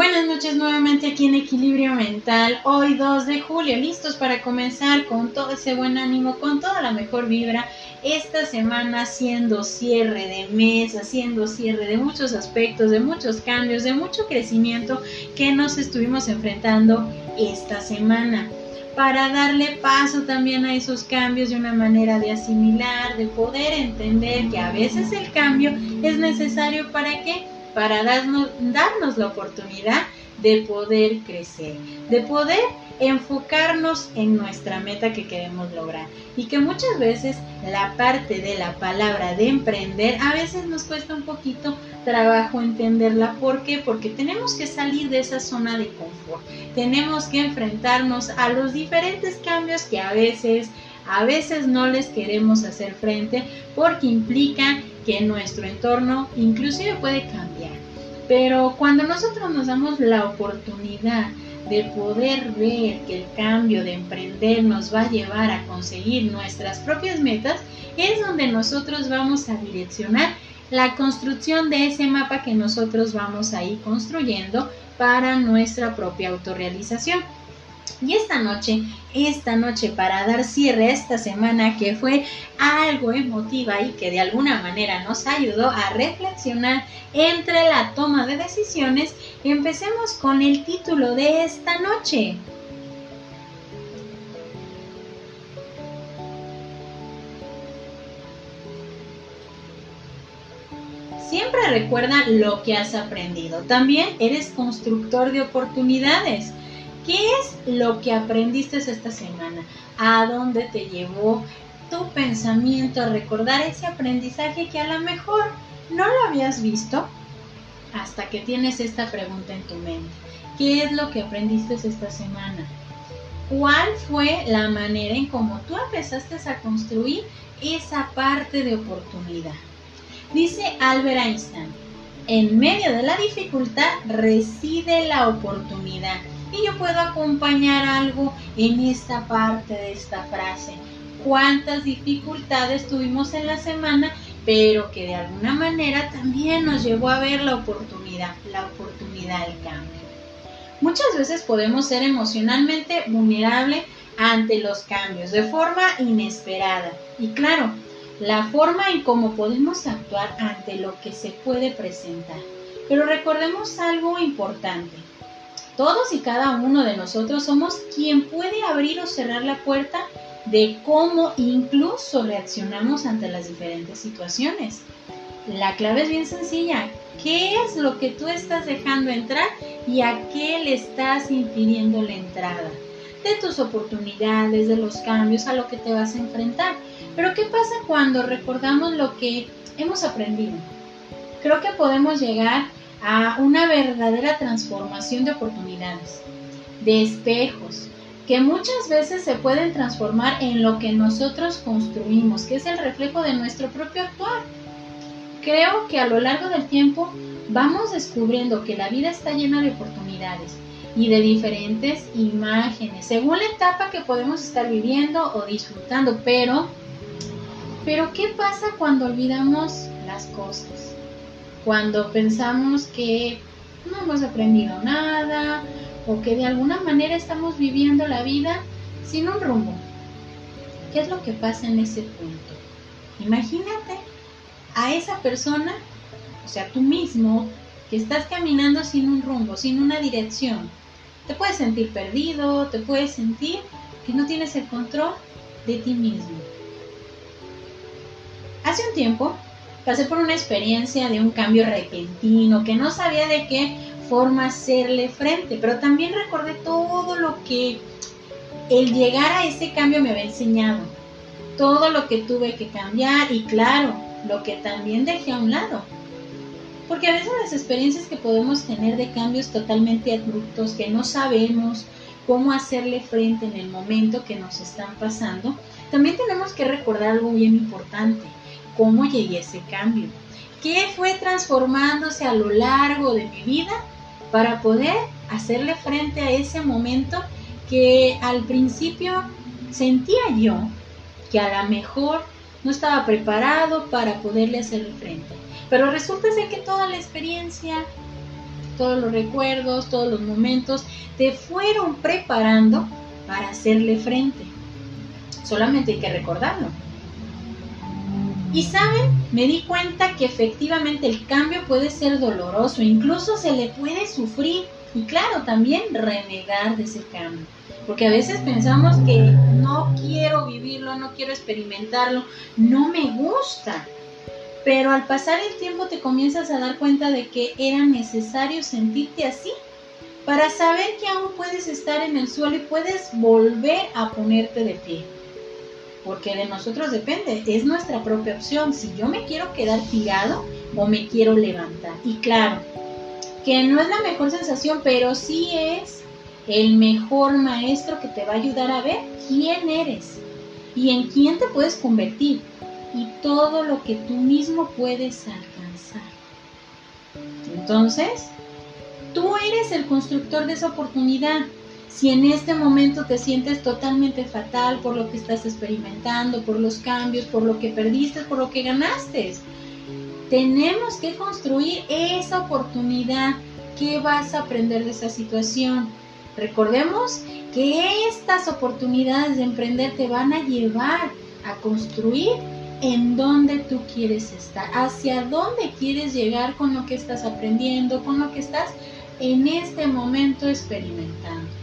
Buenas noches nuevamente aquí en Equilibrio Mental, hoy 2 de julio, listos para comenzar con todo ese buen ánimo, con toda la mejor vibra, esta semana haciendo cierre de mes, haciendo cierre de muchos aspectos, de muchos cambios, de mucho crecimiento que nos estuvimos enfrentando esta semana. Para darle paso también a esos cambios de una manera de asimilar, de poder entender que a veces el cambio es necesario para que para darnos, darnos la oportunidad de poder crecer, de poder enfocarnos en nuestra meta que queremos lograr. Y que muchas veces la parte de la palabra de emprender a veces nos cuesta un poquito trabajo entenderla. ¿Por qué? Porque tenemos que salir de esa zona de confort. Tenemos que enfrentarnos a los diferentes cambios que a veces a veces no les queremos hacer frente porque implica que nuestro entorno inclusive puede cambiar. Pero cuando nosotros nos damos la oportunidad de poder ver que el cambio de emprender nos va a llevar a conseguir nuestras propias metas, es donde nosotros vamos a direccionar la construcción de ese mapa que nosotros vamos a ir construyendo para nuestra propia autorrealización. Y esta noche, esta noche para dar cierre a esta semana que fue algo emotiva y que de alguna manera nos ayudó a reflexionar entre la toma de decisiones, empecemos con el título de esta noche. Siempre recuerda lo que has aprendido. También eres constructor de oportunidades. ¿Qué es lo que aprendiste esta semana? ¿A dónde te llevó tu pensamiento a recordar ese aprendizaje que a lo mejor no lo habías visto hasta que tienes esta pregunta en tu mente? ¿Qué es lo que aprendiste esta semana? ¿Cuál fue la manera en cómo tú empezaste a construir esa parte de oportunidad? Dice Albert Einstein, en medio de la dificultad reside la oportunidad y yo puedo acompañar algo en esta parte de esta frase. Cuántas dificultades tuvimos en la semana, pero que de alguna manera también nos llevó a ver la oportunidad, la oportunidad del cambio. Muchas veces podemos ser emocionalmente vulnerables ante los cambios de forma inesperada. Y claro, la forma en cómo podemos actuar ante lo que se puede presentar. Pero recordemos algo importante. Todos y cada uno de nosotros somos quien puede abrir o cerrar la puerta de cómo incluso reaccionamos ante las diferentes situaciones. La clave es bien sencilla. ¿Qué es lo que tú estás dejando entrar y a qué le estás impidiendo la entrada? De tus oportunidades, de los cambios a lo que te vas a enfrentar. Pero ¿qué pasa cuando recordamos lo que hemos aprendido? Creo que podemos llegar a una verdadera transformación de oportunidades, de espejos, que muchas veces se pueden transformar en lo que nosotros construimos, que es el reflejo de nuestro propio actuar. Creo que a lo largo del tiempo vamos descubriendo que la vida está llena de oportunidades y de diferentes imágenes, según la etapa que podemos estar viviendo o disfrutando, pero pero ¿qué pasa cuando olvidamos las cosas? Cuando pensamos que no hemos aprendido nada o que de alguna manera estamos viviendo la vida sin un rumbo. ¿Qué es lo que pasa en ese punto? Imagínate a esa persona, o sea, tú mismo, que estás caminando sin un rumbo, sin una dirección. Te puedes sentir perdido, te puedes sentir que no tienes el control de ti mismo. Hace un tiempo pasé por una experiencia de un cambio repentino que no sabía de qué forma hacerle frente, pero también recordé todo lo que el llegar a ese cambio me había enseñado, todo lo que tuve que cambiar y claro, lo que también dejé a un lado. Porque a veces las experiencias que podemos tener de cambios totalmente abruptos, que no sabemos cómo hacerle frente en el momento que nos están pasando, también tenemos que recordar algo bien importante cómo llegué a ese cambio, qué fue transformándose a lo largo de mi vida para poder hacerle frente a ese momento que al principio sentía yo que a lo mejor no estaba preparado para poderle hacer frente. Pero resulta ser que toda la experiencia, todos los recuerdos, todos los momentos te fueron preparando para hacerle frente. Solamente hay que recordarlo. Y saben, me di cuenta que efectivamente el cambio puede ser doloroso, incluso se le puede sufrir y claro, también renegar de ese cambio. Porque a veces pensamos que no quiero vivirlo, no quiero experimentarlo, no me gusta. Pero al pasar el tiempo te comienzas a dar cuenta de que era necesario sentirte así para saber que aún puedes estar en el suelo y puedes volver a ponerte de pie. Porque de nosotros depende, es nuestra propia opción, si yo me quiero quedar tirado o me quiero levantar. Y claro, que no es la mejor sensación, pero sí es el mejor maestro que te va a ayudar a ver quién eres y en quién te puedes convertir y todo lo que tú mismo puedes alcanzar. Entonces, tú eres el constructor de esa oportunidad. Si en este momento te sientes totalmente fatal por lo que estás experimentando, por los cambios, por lo que perdiste, por lo que ganaste, tenemos que construir esa oportunidad. ¿Qué vas a aprender de esa situación? Recordemos que estas oportunidades de emprender te van a llevar a construir en dónde tú quieres estar, hacia dónde quieres llegar con lo que estás aprendiendo, con lo que estás en este momento experimentando.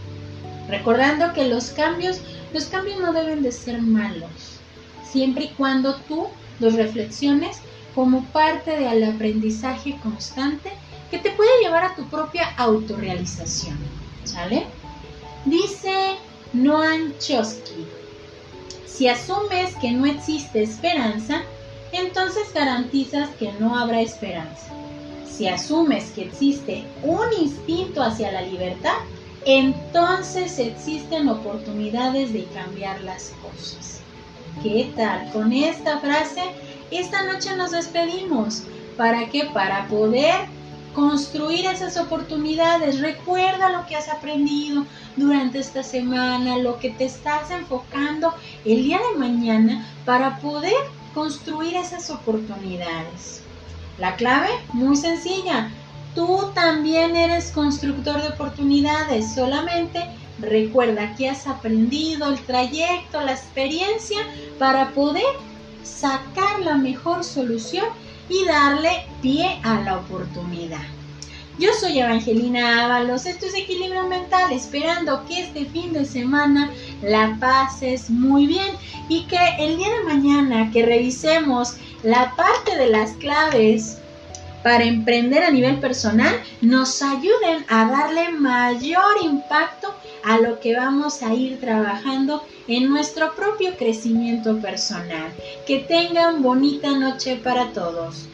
Recordando que los cambios, los cambios no deben de ser malos, siempre y cuando tú los reflexiones como parte del aprendizaje constante que te puede llevar a tu propia autorrealización. ¿Sale? Dice Noam Chomsky, si asumes que no existe esperanza, entonces garantizas que no habrá esperanza. Si asumes que existe un instinto hacia la libertad, entonces existen oportunidades de cambiar las cosas. ¿Qué tal? Con esta frase, esta noche nos despedimos. ¿Para qué? Para poder construir esas oportunidades. Recuerda lo que has aprendido durante esta semana, lo que te estás enfocando el día de mañana para poder construir esas oportunidades. La clave, muy sencilla. Tú también eres constructor de oportunidades. Solamente recuerda que has aprendido el trayecto, la experiencia para poder sacar la mejor solución y darle pie a la oportunidad. Yo soy Evangelina Ábalos, esto es Equilibrio Mental, esperando que este fin de semana la pases muy bien y que el día de mañana que revisemos la parte de las claves para emprender a nivel personal nos ayuden a darle mayor impacto a lo que vamos a ir trabajando en nuestro propio crecimiento personal. Que tengan bonita noche para todos.